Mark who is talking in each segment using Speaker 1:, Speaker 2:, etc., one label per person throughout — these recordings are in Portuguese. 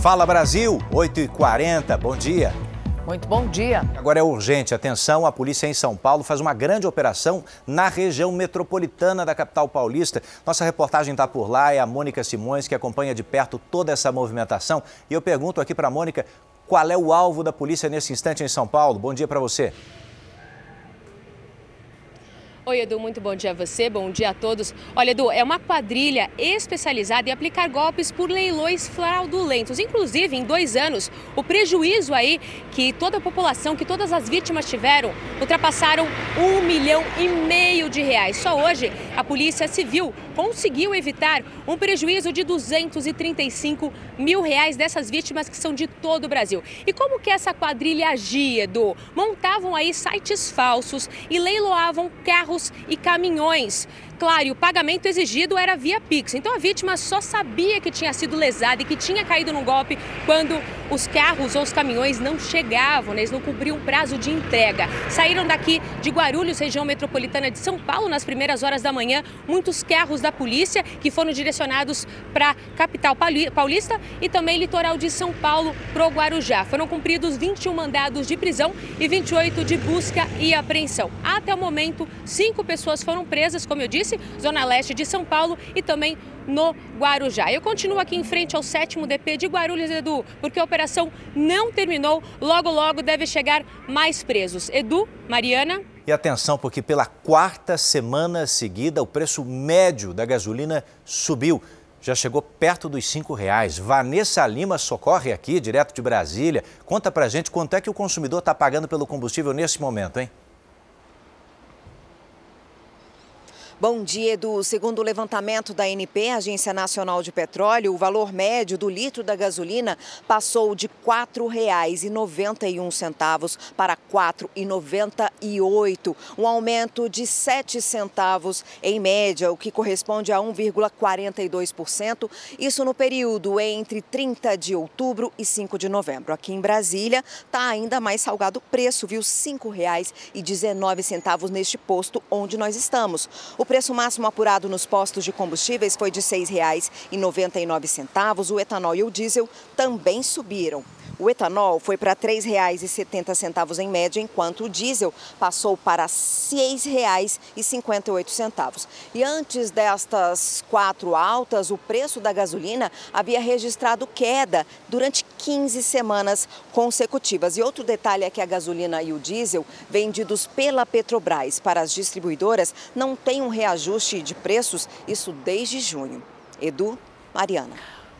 Speaker 1: Fala Brasil, 8h40, bom dia.
Speaker 2: Muito bom dia.
Speaker 1: Agora é urgente, atenção, a polícia em São Paulo faz uma grande operação na região metropolitana da capital paulista. Nossa reportagem está por lá, é a Mônica Simões que acompanha de perto toda essa movimentação. E eu pergunto aqui para a Mônica, qual é o alvo da polícia nesse instante em São Paulo? Bom dia para você.
Speaker 3: Oi, Edu, muito bom dia a você, bom dia a todos. Olha, Edu, é uma quadrilha especializada em aplicar golpes por leilões fraudulentos. Inclusive, em dois anos, o prejuízo aí que toda a população, que todas as vítimas tiveram, ultrapassaram um milhão e meio de reais. Só hoje, a Polícia Civil conseguiu evitar um prejuízo de 235 mil reais dessas vítimas que são de todo o Brasil. E como que essa quadrilha agia, Edu? Montavam aí sites falsos e leiloavam carros e caminhões. Claro, e o pagamento exigido era via Pix. Então a vítima só sabia que tinha sido lesada e que tinha caído no golpe quando os carros ou os caminhões não chegavam, né? eles não cumpriam o prazo de entrega. Saíram daqui de Guarulhos, região metropolitana de São Paulo, nas primeiras horas da manhã, muitos carros da polícia que foram direcionados para a capital paulista e também litoral de São Paulo, para o Guarujá. Foram cumpridos 21 mandados de prisão e 28 de busca e apreensão. Até o momento, cinco pessoas foram presas, como eu disse Zona Leste de São Paulo e também no Guarujá. Eu continuo aqui em frente ao sétimo DP de Guarulhos, Edu, porque a operação não terminou. Logo, logo deve chegar mais presos. Edu, Mariana.
Speaker 1: E atenção, porque pela quarta semana seguida o preço médio da gasolina subiu. Já chegou perto dos cinco reais. Vanessa Lima socorre aqui, direto de Brasília. Conta pra gente quanto é que o consumidor está pagando pelo combustível nesse momento, hein?
Speaker 4: Bom dia, Edu. Segundo o levantamento da ANP, Agência Nacional de Petróleo, o valor médio do litro da gasolina passou de R$ 4,91 para R$ 4,98, um aumento de 7 centavos em média, o que corresponde a 1,42%, isso no período entre 30 de outubro e 5 de novembro. Aqui em Brasília está ainda mais salgado o preço, viu? R$ 5,19 neste posto onde nós estamos. O preço máximo apurado nos postos de combustíveis foi de R$ 6,99. O etanol e o diesel também subiram. O etanol foi para R$ 3,70 em média, enquanto o diesel passou para R$ 6,58. E antes destas quatro altas, o preço da gasolina havia registrado queda durante 15 semanas consecutivas. E outro detalhe é que a gasolina e o diesel vendidos pela Petrobras para as distribuidoras não têm um reajuste de preços, isso desde junho. Edu, Mariana.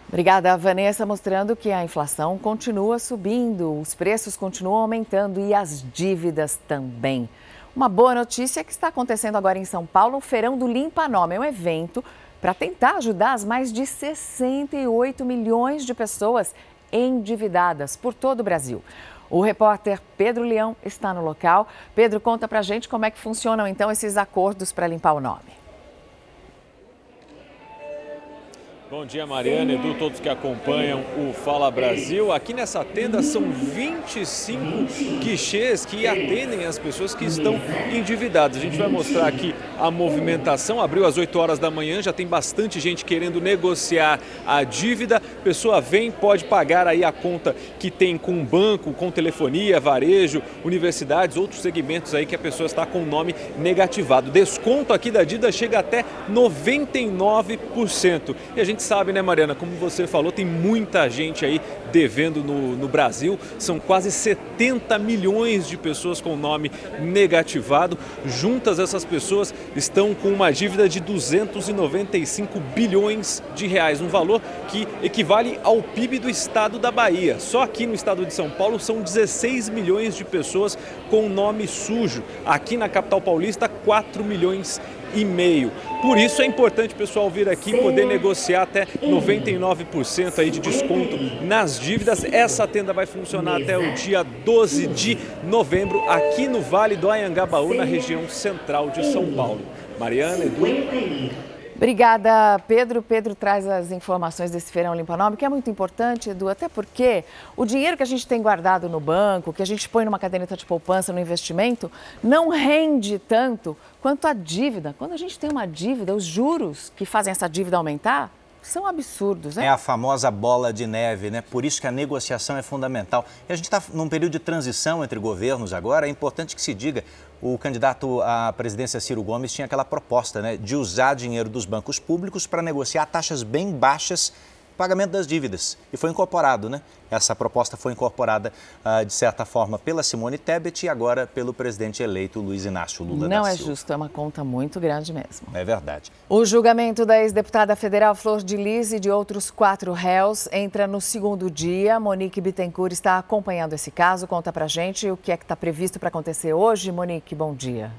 Speaker 2: Obrigada, Vanessa, mostrando que a inflação continua subindo, os preços continuam aumentando e as dívidas também. Uma boa notícia é que está acontecendo agora em São Paulo o Feirão do Limpa Nome, é um evento para tentar ajudar as mais de 68 milhões de pessoas endividadas por todo o Brasil. O repórter Pedro Leão está no local. Pedro, conta para a gente como é que funcionam então esses acordos para limpar o nome.
Speaker 5: Bom dia, Mariana, Edu, todos que acompanham o Fala Brasil. Aqui nessa tenda são 25 guichês que atendem as pessoas que estão endividadas. A gente vai mostrar aqui a movimentação. Abriu às 8 horas da manhã, já tem bastante gente querendo negociar a dívida. Pessoa vem, pode pagar aí a conta que tem com banco, com telefonia, varejo, universidades, outros segmentos aí que a pessoa está com o nome negativado. Desconto aqui da dívida chega até 99%. E a gente gente sabe, né, Mariana, como você falou, tem muita gente aí devendo no, no Brasil. São quase 70 milhões de pessoas com nome negativado. Juntas, essas pessoas estão com uma dívida de 295 bilhões de reais, um valor que equivale ao PIB do estado da Bahia. Só aqui no estado de São Paulo são 16 milhões de pessoas com nome sujo. Aqui na capital paulista, 4 milhões e meio. Por isso é importante o pessoal vir aqui poder negociar até 99% aí de desconto nas dívidas. Essa tenda vai funcionar até o dia 12 de novembro aqui no Vale do Anhangabaú, na região central de São Paulo. Mariana, Edu.
Speaker 2: Obrigada, Pedro. Pedro traz as informações desse feirão limpa nome, que é muito importante, Edu, até porque o dinheiro que a gente tem guardado no banco, que a gente põe numa caderneta de poupança no investimento, não rende tanto quanto a dívida. Quando a gente tem uma dívida, os juros que fazem essa dívida aumentar são absurdos, né?
Speaker 1: É a famosa bola de neve, né? Por isso que a negociação é fundamental. E a gente está num período de transição entre governos agora, é importante que se diga. O candidato à presidência Ciro Gomes tinha aquela proposta né, de usar dinheiro dos bancos públicos para negociar taxas bem baixas pagamento das dívidas. E foi incorporado, né? Essa proposta foi incorporada, uh, de certa forma, pela Simone Tebet e agora pelo presidente eleito Luiz Inácio Lula
Speaker 2: Não
Speaker 1: da
Speaker 2: é
Speaker 1: Silva.
Speaker 2: justo, é uma conta muito grande mesmo.
Speaker 1: É verdade.
Speaker 2: O julgamento da ex-deputada federal Flor de Lis e de outros quatro réus entra no segundo dia. Monique Bittencourt está acompanhando esse caso. Conta pra gente o que é que está previsto para acontecer hoje. Monique, bom dia.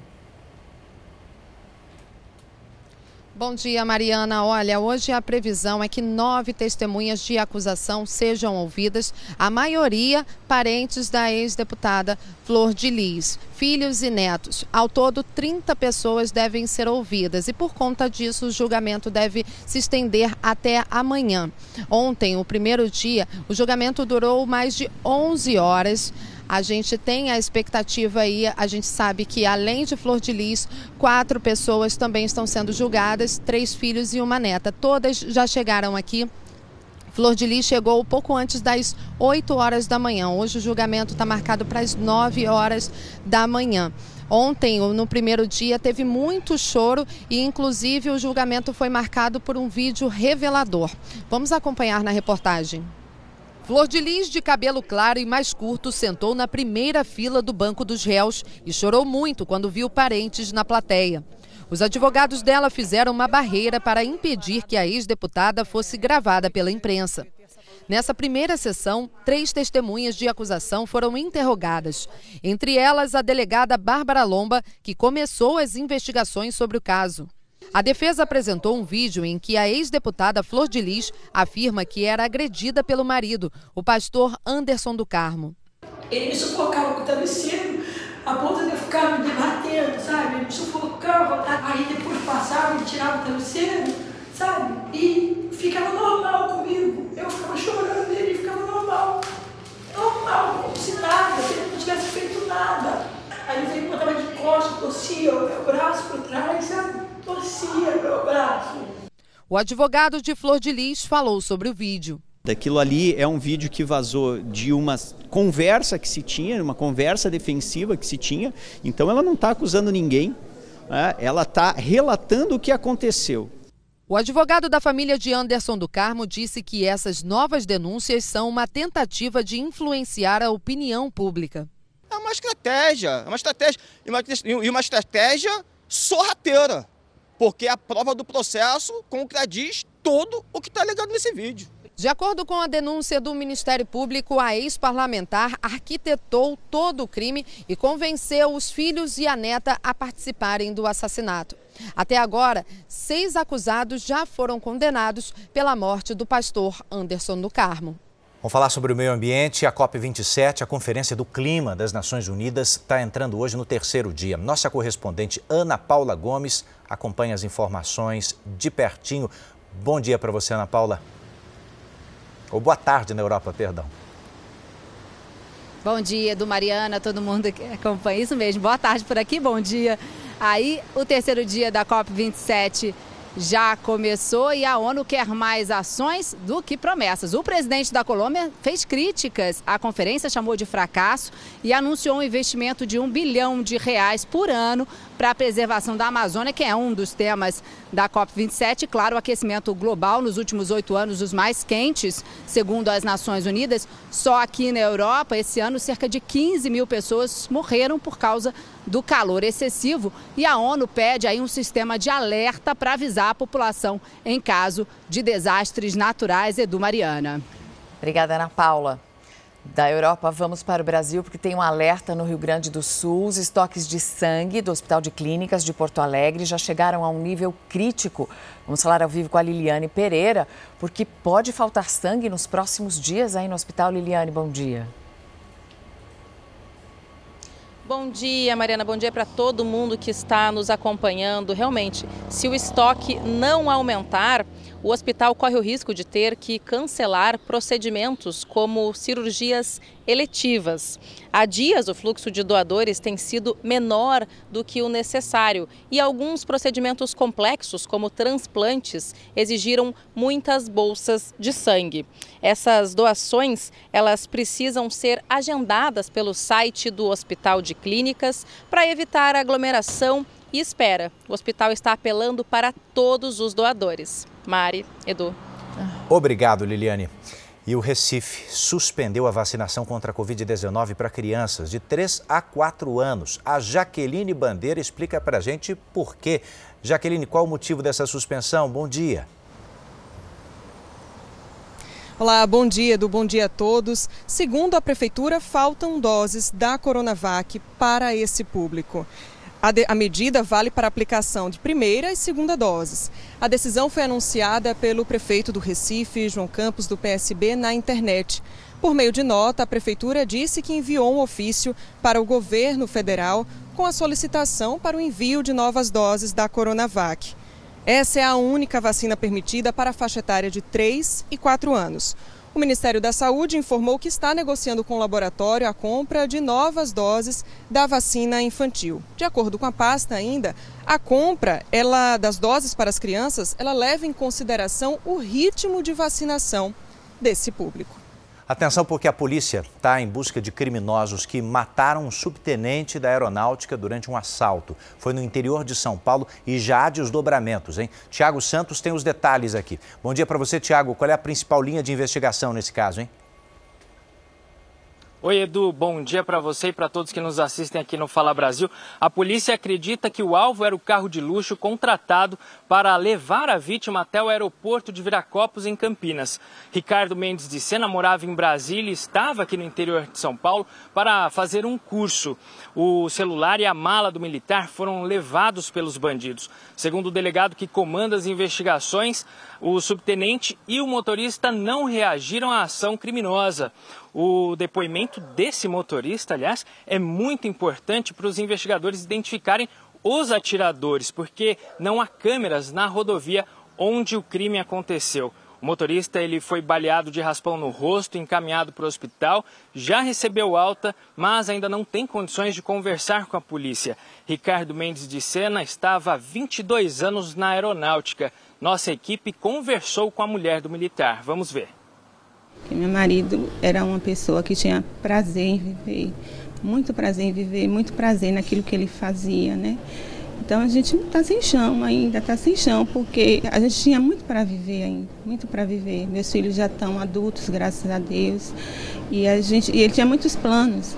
Speaker 6: Bom dia, Mariana. Olha, hoje a previsão é que nove testemunhas de acusação sejam ouvidas, a maioria parentes da ex-deputada Flor de Lis, filhos e netos. Ao todo, 30 pessoas devem ser ouvidas e, por conta disso, o julgamento deve se estender até amanhã. Ontem, o primeiro dia, o julgamento durou mais de 11 horas. A gente tem a expectativa aí, a gente sabe que além de Flor de Lis, quatro pessoas também estão sendo julgadas, três filhos e uma neta. Todas já chegaram aqui. Flor de Lis chegou pouco antes das 8 horas da manhã. Hoje o julgamento está marcado para as 9 horas da manhã. Ontem, no primeiro dia, teve muito choro e, inclusive, o julgamento foi marcado por um vídeo revelador. Vamos acompanhar na reportagem. Flor de Lis, de cabelo claro e mais curto, sentou na primeira fila do banco dos réus e chorou muito quando viu parentes na plateia. Os advogados dela fizeram uma barreira para impedir que a ex-deputada fosse gravada pela imprensa. Nessa primeira sessão, três testemunhas de acusação foram interrogadas. Entre elas, a delegada Bárbara Lomba, que começou as investigações sobre o caso. A defesa apresentou um vídeo em que a ex-deputada Flor de Lis afirma que era agredida pelo marido, o pastor Anderson do Carmo.
Speaker 7: Ele me sufocava com o travesseiro, a ponto de eu ficar me debatendo, sabe? Ele me sufocava, aí depois passava, ele tirava o travesseiro, sabe? E ficava normal comigo. Eu ficava chorando, ele ficava normal. Normal, como se nada, ele não tivesse feito nada. Aí ele botava de costas, torcia o meu braço por trás, sabe? torcia meu braço.
Speaker 6: O advogado de Flor de Lis falou sobre o vídeo.
Speaker 8: Daquilo ali é um vídeo que vazou de uma conversa que se tinha, uma conversa defensiva que se tinha. Então ela não está acusando ninguém, né? ela está relatando o que aconteceu.
Speaker 6: O advogado da família de Anderson do Carmo disse que essas novas denúncias são uma tentativa de influenciar a opinião pública.
Speaker 9: É uma estratégia, é uma estratégia e uma estratégia sorrateira porque a prova do processo contradiz todo o que está ligado nesse vídeo.
Speaker 6: De acordo com a denúncia do Ministério Público, a ex-parlamentar arquitetou todo o crime e convenceu os filhos e a neta a participarem do assassinato. Até agora, seis acusados já foram condenados pela morte do pastor Anderson do Carmo.
Speaker 1: Vamos falar sobre o meio ambiente. A COP27, a Conferência do Clima das Nações Unidas, está entrando hoje no terceiro dia. Nossa correspondente Ana Paula Gomes acompanha as informações de pertinho. Bom dia para você, Ana Paula. Ou boa tarde na Europa, perdão.
Speaker 10: Bom dia, do Mariana, todo mundo que acompanha isso mesmo. Boa tarde por aqui, bom dia. Aí, o terceiro dia da COP27 já começou e a ONU quer mais ações do que promessas. O presidente da Colômbia fez críticas à conferência, chamou de fracasso e anunciou um investimento de um bilhão de reais por ano para a preservação da Amazônia, que é um dos temas da COP27. Claro, o aquecimento global nos últimos oito anos, os mais quentes, segundo as Nações Unidas. Só aqui na Europa, esse ano, cerca de 15 mil pessoas morreram por causa do calor excessivo. E a ONU pede aí um sistema de alerta para avisar a população em caso de desastres naturais. Edu Mariana.
Speaker 2: Obrigada, Ana Paula da Europa, vamos para o Brasil, porque tem um alerta no Rio Grande do Sul. Os estoques de sangue do Hospital de Clínicas de Porto Alegre já chegaram a um nível crítico. Vamos falar ao vivo com a Liliane Pereira, porque pode faltar sangue nos próximos dias aí no hospital. Liliane, bom dia.
Speaker 11: Bom dia, Mariana. Bom dia para todo mundo que está nos acompanhando. Realmente, se o estoque não aumentar, o hospital corre o risco de ter que cancelar procedimentos como cirurgias eletivas. Há dias, o fluxo de doadores tem sido menor do que o necessário e alguns procedimentos complexos, como transplantes, exigiram muitas bolsas de sangue. Essas doações, elas precisam ser agendadas pelo site do Hospital de Clínicas para evitar aglomeração e espera. O hospital está apelando para todos os doadores. Mari, Edu.
Speaker 1: Obrigado, Liliane. E o Recife suspendeu a vacinação contra a Covid-19 para crianças de 3 a 4 anos. A Jaqueline Bandeira explica para a gente por quê. Jaqueline, qual o motivo dessa suspensão? Bom dia.
Speaker 12: Olá, bom dia, do bom dia a todos. Segundo a Prefeitura, faltam doses da Coronavac para esse público. A, de, a, medida vale para aplicação de primeira e segunda doses. A decisão foi anunciada pelo prefeito do Recife, João Campos, do PSB, na internet. Por meio de nota, a prefeitura disse que enviou um ofício para o governo federal com a solicitação para o envio de novas doses da Coronavac. Essa é a única vacina permitida para a faixa etária de 3 e 4 anos. O Ministério da Saúde informou que está negociando com o laboratório a compra de novas doses da vacina infantil. De acordo com a pasta ainda, a compra ela, das doses para as crianças, ela leva em consideração o ritmo de vacinação desse público.
Speaker 1: Atenção porque a polícia está em busca de criminosos que mataram um subtenente da aeronáutica durante um assalto. Foi no interior de São Paulo e já há desdobramentos, hein? Tiago Santos tem os detalhes aqui. Bom dia para você, Tiago. Qual é a principal linha de investigação nesse caso, hein?
Speaker 13: Oi, Edu, bom dia para você e para todos que nos assistem aqui no Fala Brasil. A polícia acredita que o alvo era o carro de luxo contratado para levar a vítima até o aeroporto de Viracopos, em Campinas. Ricardo Mendes de Sena morava em Brasília e estava aqui no interior de São Paulo para fazer um curso. O celular e a mala do militar foram levados pelos bandidos. Segundo o delegado que comanda as investigações, o subtenente e o motorista não reagiram à ação criminosa. O depoimento desse motorista, aliás, é muito importante para os investigadores identificarem os atiradores, porque não há câmeras na rodovia onde o crime aconteceu. O motorista ele foi baleado de raspão no rosto, encaminhado para o hospital, já recebeu alta, mas ainda não tem condições de conversar com a polícia. Ricardo Mendes de Sena estava há 22 anos na aeronáutica. Nossa equipe conversou com a mulher do militar. Vamos ver.
Speaker 14: Meu marido era uma pessoa que tinha prazer em viver, muito prazer em viver, muito prazer naquilo que ele fazia, né? Então a gente está sem chão ainda, está sem chão, porque a gente tinha muito para viver ainda, muito para viver. Meus filhos já estão adultos, graças a Deus. E, a gente, e ele tinha muitos planos.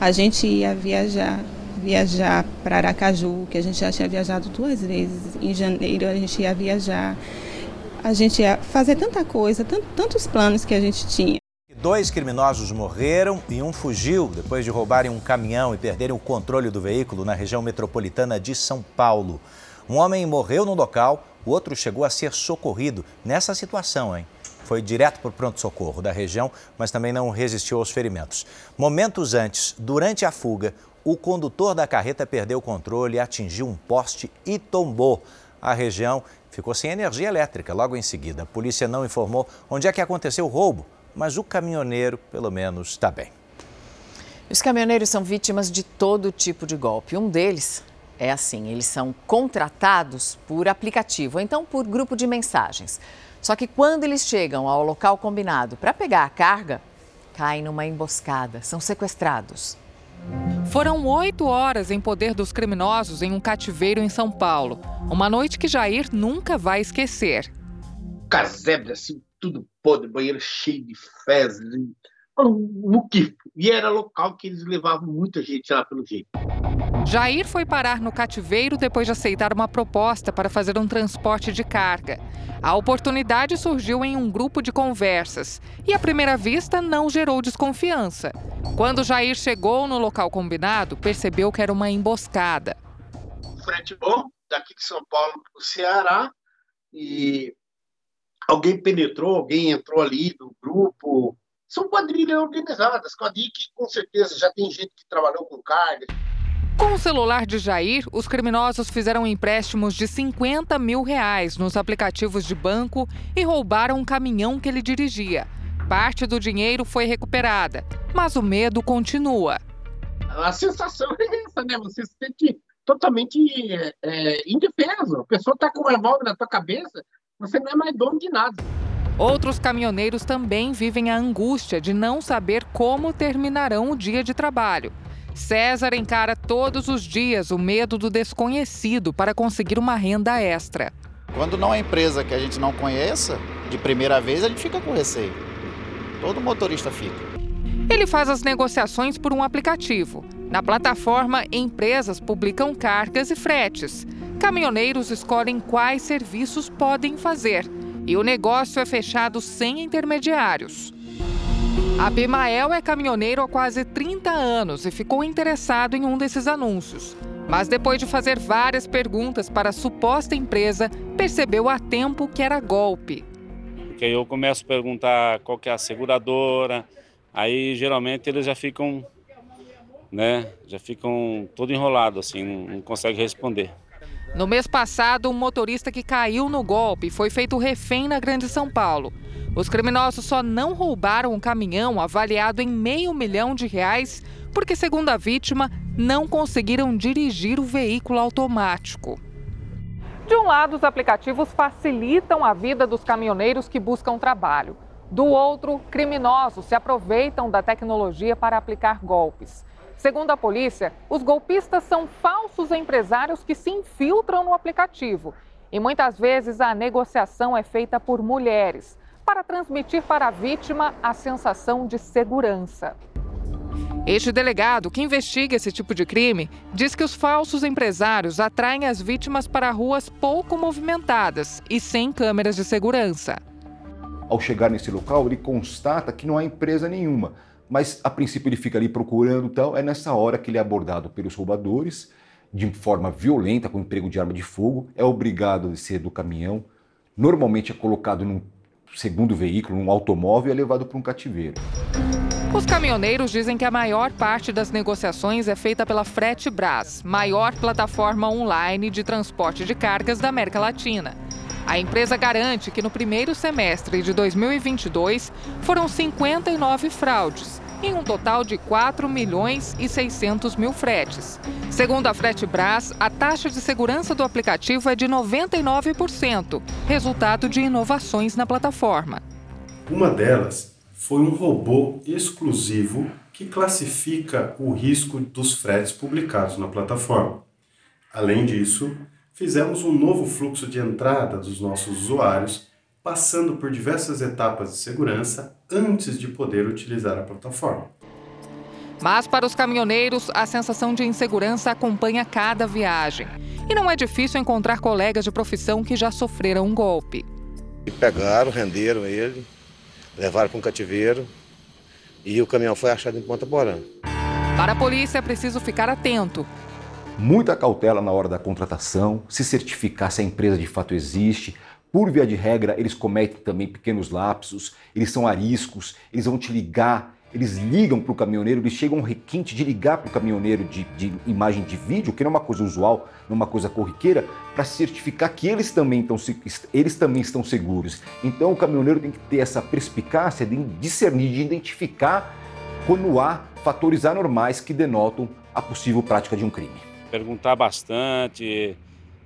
Speaker 14: A gente ia viajar, viajar para Aracaju, que a gente já tinha viajado duas vezes. Em janeiro a gente ia viajar. A gente ia fazer tanta coisa, tantos planos que a gente tinha.
Speaker 1: Dois criminosos morreram e um fugiu depois de roubarem um caminhão e perderem o controle do veículo na região metropolitana de São Paulo. Um homem morreu no local, o outro chegou a ser socorrido nessa situação, hein? Foi direto para o pronto-socorro da região, mas também não resistiu aos ferimentos. Momentos antes, durante a fuga, o condutor da carreta perdeu o controle, atingiu um poste e tombou. A região ficou sem energia elétrica logo em seguida. A polícia não informou onde é que aconteceu o roubo mas o caminhoneiro, pelo menos, está bem.
Speaker 2: Os caminhoneiros são vítimas de todo tipo de golpe. Um deles é assim: eles são contratados por aplicativo, ou então por grupo de mensagens. Só que quando eles chegam ao local combinado para pegar a carga, caem numa emboscada, são sequestrados.
Speaker 15: Foram oito horas em poder dos criminosos em um cativeiro em São Paulo. Uma noite que Jair nunca vai esquecer.
Speaker 16: Casebre, assim, tudo podre, banheiro cheio de fezes, um muquifo. E era local que eles levavam muita gente lá pelo jeito.
Speaker 15: Jair foi parar no cativeiro depois de aceitar uma proposta para fazer um transporte de carga. A oportunidade surgiu em um grupo de conversas e, à primeira vista, não gerou desconfiança. Quando Jair chegou no local combinado, percebeu que era uma emboscada.
Speaker 16: Frente bom, daqui de São Paulo para o Ceará, e alguém penetrou, alguém entrou ali do grupo. São quadrilhas organizadas, quadrilhas que com certeza já tem gente que trabalhou com carga.
Speaker 15: Com o celular de Jair, os criminosos fizeram empréstimos de 50 mil reais nos aplicativos de banco e roubaram um caminhão que ele dirigia. Parte do dinheiro foi recuperada, mas o medo continua.
Speaker 16: A sensação é essa, né? Você se sente totalmente é, indefeso. A pessoa está com um revólver na tua cabeça, você não é mais dono de nada.
Speaker 15: Outros caminhoneiros também vivem a angústia de não saber como terminarão o dia de trabalho. César encara todos os dias o medo do desconhecido para conseguir uma renda extra.
Speaker 17: Quando não é empresa que a gente não conheça, de primeira vez a gente fica com receio. Todo motorista fica.
Speaker 15: Ele faz as negociações por um aplicativo. Na plataforma, empresas publicam cargas e fretes. Caminhoneiros escolhem quais serviços podem fazer. E o negócio é fechado sem intermediários. Abimael é caminhoneiro há quase 30 anos e ficou interessado em um desses anúncios. Mas depois de fazer várias perguntas para a suposta empresa, percebeu a tempo que era golpe.
Speaker 18: Porque aí eu começo a perguntar qual que é a seguradora, aí geralmente eles já ficam, né, já ficam todo enrolado assim, não, não conseguem responder.
Speaker 15: No mês passado, um motorista que caiu no golpe foi feito refém na Grande São Paulo. Os criminosos só não roubaram um caminhão avaliado em meio milhão de reais porque, segundo a vítima, não conseguiram dirigir o veículo automático. De um lado, os aplicativos facilitam a vida dos caminhoneiros que buscam trabalho. Do outro, criminosos se aproveitam da tecnologia para aplicar golpes. Segundo a polícia, os golpistas são falsos empresários que se infiltram no aplicativo. E muitas vezes a negociação é feita por mulheres para transmitir para a vítima a sensação de segurança. Este delegado, que investiga esse tipo de crime, diz que os falsos empresários atraem as vítimas para ruas pouco movimentadas e sem câmeras de segurança.
Speaker 19: Ao chegar nesse local, ele constata que não há empresa nenhuma, mas a princípio ele fica ali procurando tal. É nessa hora que ele é abordado pelos roubadores de forma violenta, com emprego de arma de fogo, é obrigado a descer do caminhão, normalmente é colocado num segundo veículo, um automóvel, e é levado para um cativeiro.
Speaker 15: Os caminhoneiros dizem que a maior parte das negociações é feita pela Frete Brás, maior plataforma online de transporte de cargas da América Latina. A empresa garante que no primeiro semestre de 2022 foram 59 fraudes, em um total de 4 milhões e 600 mil fretes. Segundo a Fretebras, a taxa de segurança do aplicativo é de 99%, resultado de inovações na plataforma.
Speaker 20: Uma delas foi um robô exclusivo que classifica o risco dos fretes publicados na plataforma. Além disso, fizemos um novo fluxo de entrada dos nossos usuários passando por diversas etapas de segurança antes de poder utilizar a plataforma.
Speaker 15: Mas para os caminhoneiros, a sensação de insegurança acompanha cada viagem. E não é difícil encontrar colegas de profissão que já sofreram um golpe.
Speaker 21: Pegaram, renderam ele, levaram para um cativeiro e o caminhão foi achado em Ponta Porã.
Speaker 15: Para a polícia é preciso ficar atento.
Speaker 19: Muita cautela na hora da contratação, se certificar se a empresa de fato existe, por via de regra, eles cometem também pequenos lapsos, eles são ariscos, eles vão te ligar, eles ligam para o caminhoneiro, eles chegam um requinte de ligar para o caminhoneiro de, de, imagem de vídeo, que não é uma coisa usual, não é uma coisa corriqueira, para certificar que eles também, estão, eles também estão seguros. Então o caminhoneiro tem que ter essa perspicácia de discernir, de identificar quando há fatores anormais que denotam a possível prática de um crime.
Speaker 18: Perguntar bastante,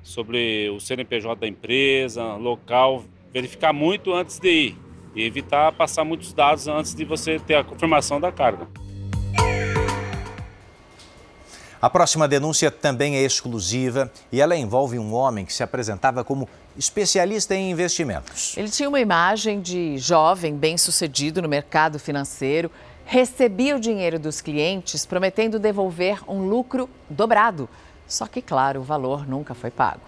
Speaker 18: sobre o CNPJ da empresa, local, verificar muito antes de ir e evitar passar muitos dados antes de você ter a confirmação da carga.
Speaker 1: A próxima denúncia também é exclusiva e ela envolve um homem que se apresentava como especialista em investimentos.
Speaker 2: Ele tinha uma imagem de jovem, bem-sucedido no mercado financeiro, recebia o dinheiro dos clientes prometendo devolver um lucro dobrado. Só que, claro, o valor nunca foi pago.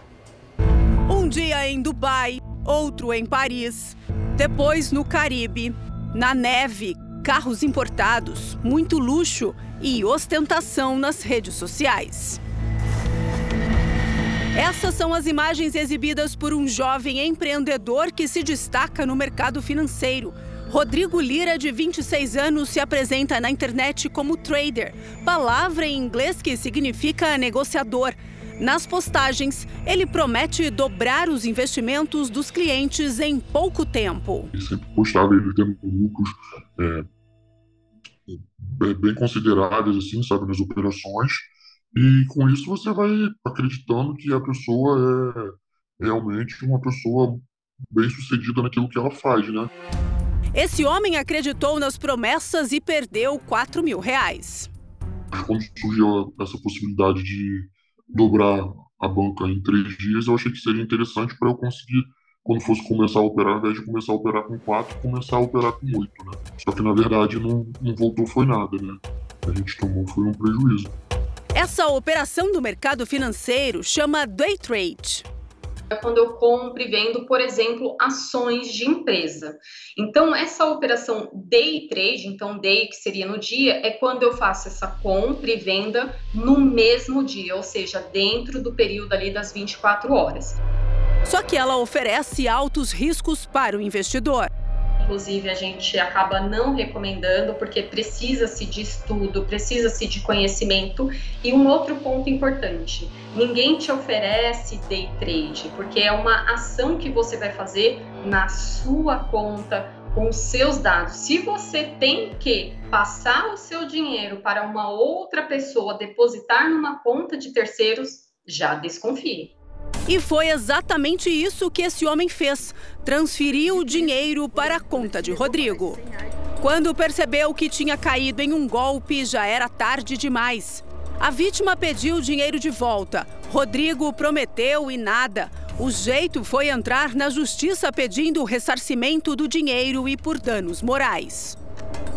Speaker 22: Um dia em Dubai, outro em Paris, depois no Caribe, na neve, carros importados, muito luxo e ostentação nas redes sociais. Essas são as imagens exibidas por um jovem empreendedor que se destaca no mercado financeiro. Rodrigo Lira, de 26 anos, se apresenta na internet como trader, palavra em inglês que significa negociador. Nas postagens, ele promete dobrar os investimentos dos clientes em pouco tempo.
Speaker 23: Ele sempre postava ele tendo lucros é, bem consideráveis, assim, sabe, nas operações. E com isso você vai acreditando que a pessoa é realmente uma pessoa bem sucedida naquilo que ela faz, né?
Speaker 22: Esse homem acreditou nas promessas e perdeu 4 mil reais.
Speaker 23: Quando surgiu essa possibilidade de dobrar a banca em três dias, eu achei que seria interessante para eu conseguir, quando fosse começar a operar, ao invés de começar a operar com quatro, começar a operar com oito, né? Só que na verdade não, não voltou foi nada, né? A gente tomou foi um prejuízo.
Speaker 22: Essa operação do mercado financeiro chama day trade
Speaker 24: é quando eu compro e vendo, por exemplo, ações de empresa. Então, essa operação day trade, então day que seria no dia, é quando eu faço essa compra e venda no mesmo dia, ou seja, dentro do período ali das 24 horas.
Speaker 22: Só que ela oferece altos riscos para o investidor
Speaker 24: inclusive a gente acaba não recomendando porque precisa-se de estudo, precisa-se de conhecimento. E um outro ponto importante: ninguém te oferece day trade, porque é uma ação que você vai fazer na sua conta, com seus dados. Se você tem que passar o seu dinheiro para uma outra pessoa depositar numa conta de terceiros, já desconfie.
Speaker 22: E foi exatamente isso que esse homem fez: transferiu o dinheiro para a conta de Rodrigo. Quando percebeu que tinha caído em um golpe, já era tarde demais. A vítima pediu o dinheiro de volta. Rodrigo prometeu e nada. O jeito foi entrar na justiça pedindo o ressarcimento do dinheiro e por danos morais.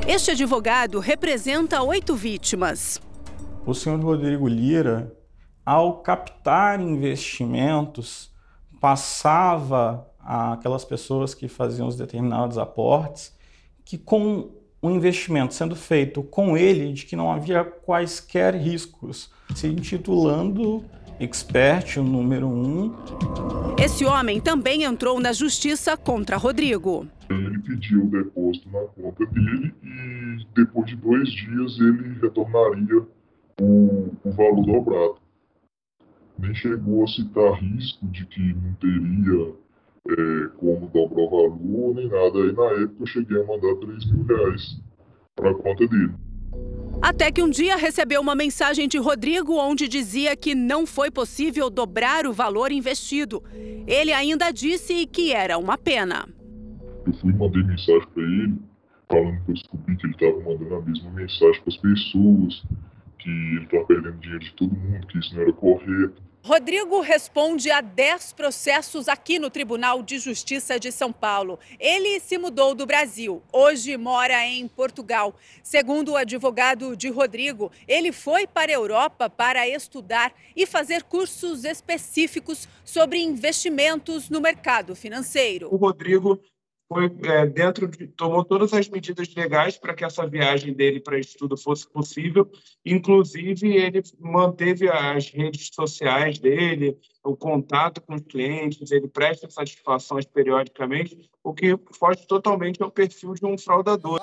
Speaker 22: Este advogado representa oito vítimas.
Speaker 25: O senhor Rodrigo Lira ao captar investimentos, passava àquelas pessoas que faziam os determinados aportes que com o investimento sendo feito com ele, de que não havia quaisquer riscos, se intitulando expert, o número um.
Speaker 22: Esse homem também entrou na justiça contra Rodrigo.
Speaker 23: Ele pediu o depósito na conta dele e depois de dois dias ele retornaria o, o valor dobrado nem chegou a citar risco de que não teria é, como dobrar o valor nem nada. Aí na época eu cheguei a mandar 3 mil reais para a conta dele.
Speaker 22: Até que um dia recebeu uma mensagem de Rodrigo onde dizia que não foi possível dobrar o valor investido. Ele ainda disse que era uma pena.
Speaker 23: Eu fui e mandei mensagem para ele, falando que eu descobri que ele estava mandando a mesma mensagem para as pessoas, que ele estava perdendo dinheiro de todo mundo, que isso não era correto.
Speaker 22: Rodrigo responde a 10 processos aqui no Tribunal de Justiça de São Paulo. Ele se mudou do Brasil, hoje mora em Portugal. Segundo o advogado de Rodrigo, ele foi para a Europa para estudar e fazer cursos específicos sobre investimentos no mercado financeiro.
Speaker 26: O Rodrigo foi é, dentro de, tomou todas as medidas legais para que essa viagem dele para estudo fosse possível. Inclusive, ele manteve as redes sociais dele, o contato com os clientes, ele presta satisfações periodicamente, o que foge totalmente ao perfil de um fraudador.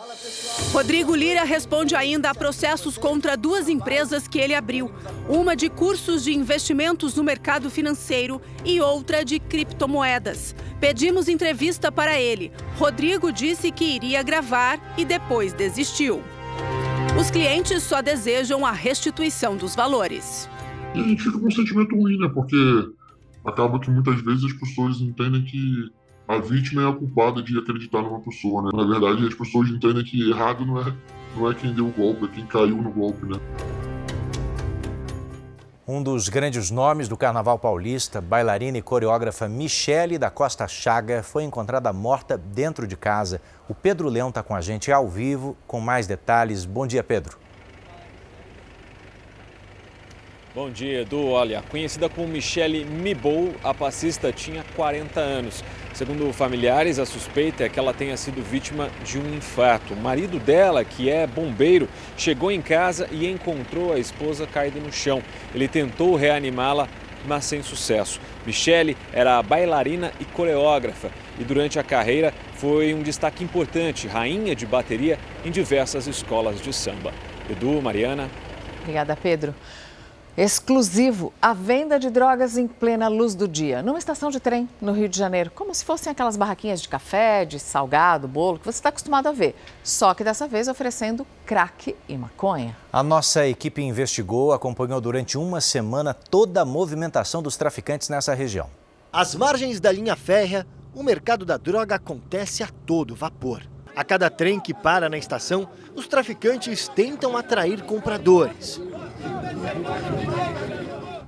Speaker 22: Rodrigo Lira responde ainda a processos contra duas empresas que ele abriu, uma de cursos de investimentos no mercado financeiro e outra de criptomoedas. Pedimos entrevista para ele. Rodrigo disse que iria gravar e depois desistiu. Os clientes só desejam a restituição dos valores.
Speaker 23: E a gente fica com um sentimento ruim, né? Porque acaba que muitas vezes as pessoas entendem que a vítima é a culpada de acreditar numa pessoa, né? Na verdade, as pessoas entendem que errado não é, não é quem deu o golpe, é quem caiu no golpe, né?
Speaker 1: Um dos grandes nomes do Carnaval Paulista, bailarina e coreógrafa Michele da Costa Chaga, foi encontrada morta dentro de casa. O Pedro Leão está com a gente ao vivo com mais detalhes. Bom dia, Pedro.
Speaker 5: Bom dia, Edu. Olha, conhecida como Michele Mibou, a passista tinha 40 anos. Segundo familiares, a suspeita é que ela tenha sido vítima de um infarto. O marido dela, que é bombeiro, chegou em casa e encontrou a esposa caída no chão. Ele tentou reanimá-la, mas sem sucesso. Michele era bailarina e coreógrafa e durante a carreira foi um destaque importante, rainha de bateria em diversas escolas de samba. Edu, Mariana.
Speaker 2: Obrigada, Pedro. Exclusivo, a venda de drogas em plena luz do dia, numa estação de trem no Rio de Janeiro, como se fossem aquelas barraquinhas de café, de salgado, bolo, que você está acostumado a ver. Só que dessa vez oferecendo crack e maconha.
Speaker 1: A nossa equipe investigou, acompanhou durante uma semana toda a movimentação dos traficantes nessa região.
Speaker 27: Às margens da linha férrea, o mercado da droga acontece a todo vapor. A cada trem que para na estação, os traficantes tentam atrair compradores.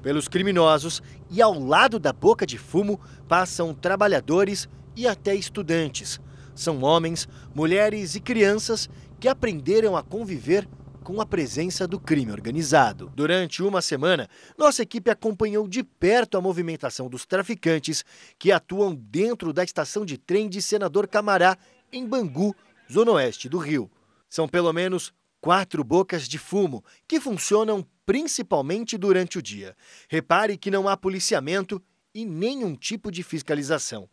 Speaker 27: Pelos criminosos e ao lado da boca de fumo passam trabalhadores e até estudantes. São homens, mulheres e crianças que aprenderam a conviver com a presença do crime organizado. Durante uma semana, nossa equipe acompanhou de perto a movimentação dos traficantes que atuam dentro da estação de trem de Senador Camará, em Bangu, zona oeste do Rio. São pelo menos quatro bocas de fumo que funcionam principalmente durante o dia. Repare que não há policiamento e nenhum tipo de fiscalização.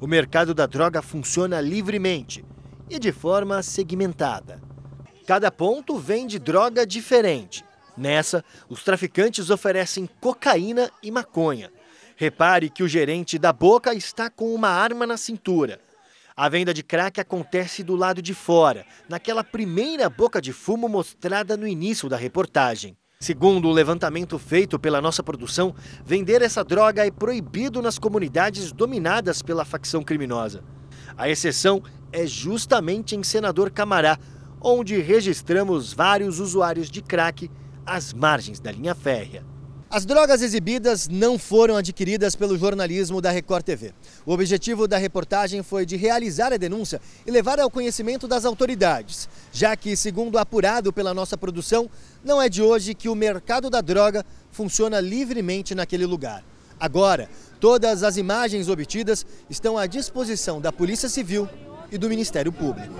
Speaker 27: O mercado da droga funciona livremente e de forma segmentada. Cada ponto vende droga diferente. Nessa, os traficantes oferecem cocaína e maconha. Repare que o gerente da boca está com uma arma na cintura. A venda de crack acontece do lado de fora, naquela primeira boca de fumo mostrada no início da reportagem. Segundo o levantamento feito pela nossa produção, vender essa droga é proibido nas comunidades dominadas pela facção criminosa. A exceção é justamente em Senador Camará, onde registramos vários usuários de crack às margens da linha férrea. As drogas exibidas não foram adquiridas pelo jornalismo da Record TV. O objetivo da reportagem foi de realizar a denúncia e levar ao conhecimento das autoridades, já que, segundo apurado pela nossa produção, não é de hoje que o mercado da droga funciona livremente naquele lugar. Agora, todas as imagens obtidas estão à disposição da Polícia Civil e do Ministério Público.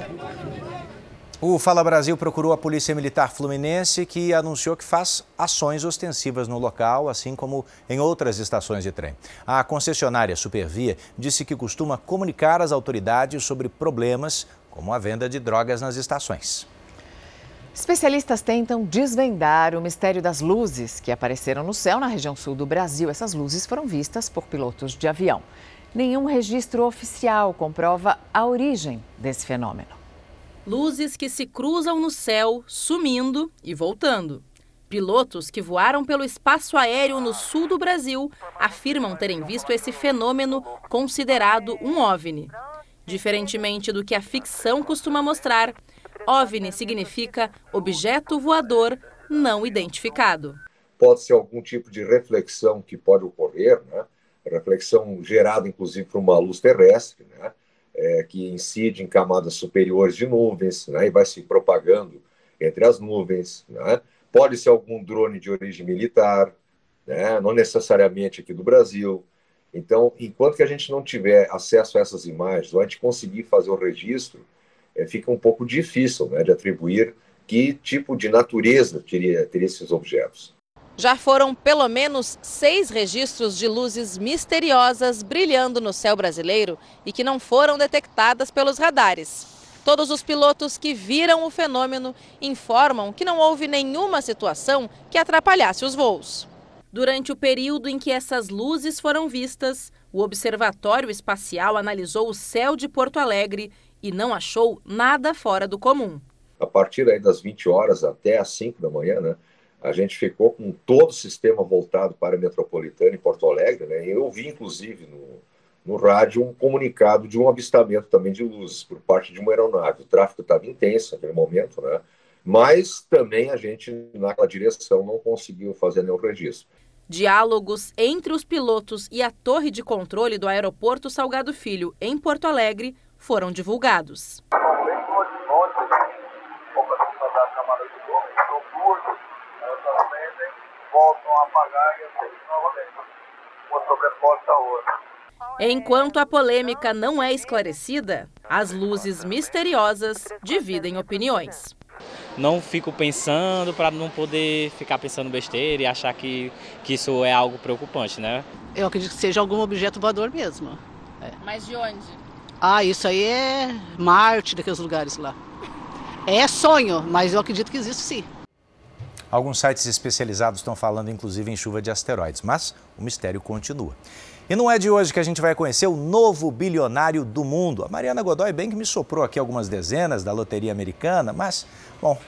Speaker 1: O Fala Brasil procurou a Polícia Militar Fluminense, que anunciou que faz ações ostensivas no local, assim como em outras estações de trem. A concessionária Supervia disse que costuma comunicar às autoridades sobre problemas como a venda de drogas nas estações.
Speaker 2: Especialistas tentam desvendar o mistério das luzes que apareceram no céu na região sul do Brasil. Essas luzes foram vistas por pilotos de avião. Nenhum registro oficial comprova a origem desse fenômeno.
Speaker 11: Luzes que se cruzam no céu, sumindo e voltando. Pilotos que voaram pelo espaço aéreo no sul do Brasil afirmam terem visto esse fenômeno considerado um OVNI. Diferentemente do que a ficção costuma mostrar, OVNI significa objeto voador não identificado.
Speaker 28: Pode ser algum tipo de reflexão que pode ocorrer, né? reflexão gerada inclusive por uma luz terrestre, né? É, que incide em camadas superiores de nuvens né, e vai se propagando entre as nuvens. Né? Pode ser algum drone de origem militar, né? não necessariamente aqui do Brasil. Então, enquanto que a gente não tiver acesso a essas imagens, ou a gente conseguir fazer o registro, é, fica um pouco difícil né, de atribuir que tipo de natureza teria, teria esses objetos.
Speaker 11: Já foram pelo menos seis registros de luzes misteriosas brilhando no céu brasileiro e que não foram detectadas pelos radares. Todos os pilotos que viram o fenômeno informam que não houve nenhuma situação que atrapalhasse os voos. Durante o período em que essas luzes foram vistas, o Observatório Espacial analisou o céu de Porto Alegre e não achou nada fora do comum.
Speaker 28: A partir aí das 20 horas até as 5 da manhã, né, a gente ficou com todo o sistema voltado para a metropolitana em Porto Alegre, né? Eu vi, inclusive, no, no rádio um comunicado de um avistamento também de luzes por parte de uma aeronave. O tráfego estava intenso naquele momento, né? Mas também a gente, naquela direção, não conseguiu fazer nenhum registro.
Speaker 11: Diálogos entre os pilotos e a torre de controle do aeroporto Salgado Filho, em Porto Alegre, foram divulgados. Voltam a apagar e novamente. Uma sobreposta a outra. Enquanto a polêmica não é esclarecida, as luzes misteriosas dividem opiniões.
Speaker 29: Não fico pensando para não poder ficar pensando besteira e achar que, que isso é algo preocupante, né?
Speaker 30: Eu acredito que seja algum objeto voador mesmo.
Speaker 11: É. Mas de onde?
Speaker 30: Ah, isso aí é Marte, daqueles lugares lá. É sonho, mas eu acredito que existe sim.
Speaker 1: Alguns sites especializados estão falando inclusive em chuva de asteroides, mas o mistério continua. E não é de hoje que a gente vai conhecer o novo bilionário do mundo. A Mariana Godoy bem que me soprou aqui algumas dezenas da loteria americana, mas, bom,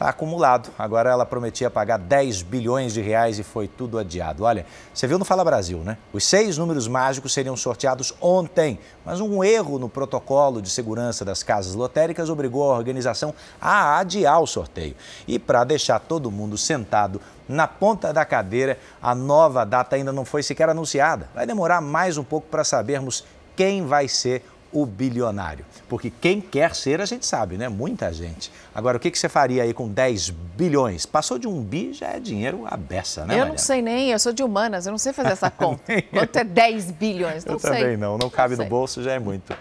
Speaker 1: está acumulado. Agora ela prometia pagar 10 bilhões de reais e foi tudo adiado. Olha, você viu no Fala Brasil, né? Os seis números mágicos seriam sorteados ontem, mas um erro no protocolo de segurança das casas lotéricas obrigou a organização a adiar o sorteio. E para deixar todo mundo sentado na ponta da cadeira, a nova data ainda não foi sequer anunciada. Vai demorar mais um pouco para sabermos quem vai ser o bilionário. Porque quem quer ser, a gente sabe, né? Muita gente. Agora, o que, você faria aí com 10 bilhões? Passou de um bi, já é dinheiro à beça, né?
Speaker 2: Eu não sei nem, eu sou de humanas, eu não sei fazer essa conta. Quanto é 10 bilhões? Não
Speaker 1: eu
Speaker 2: sei.
Speaker 1: também não, não cabe não no bolso, já é muito.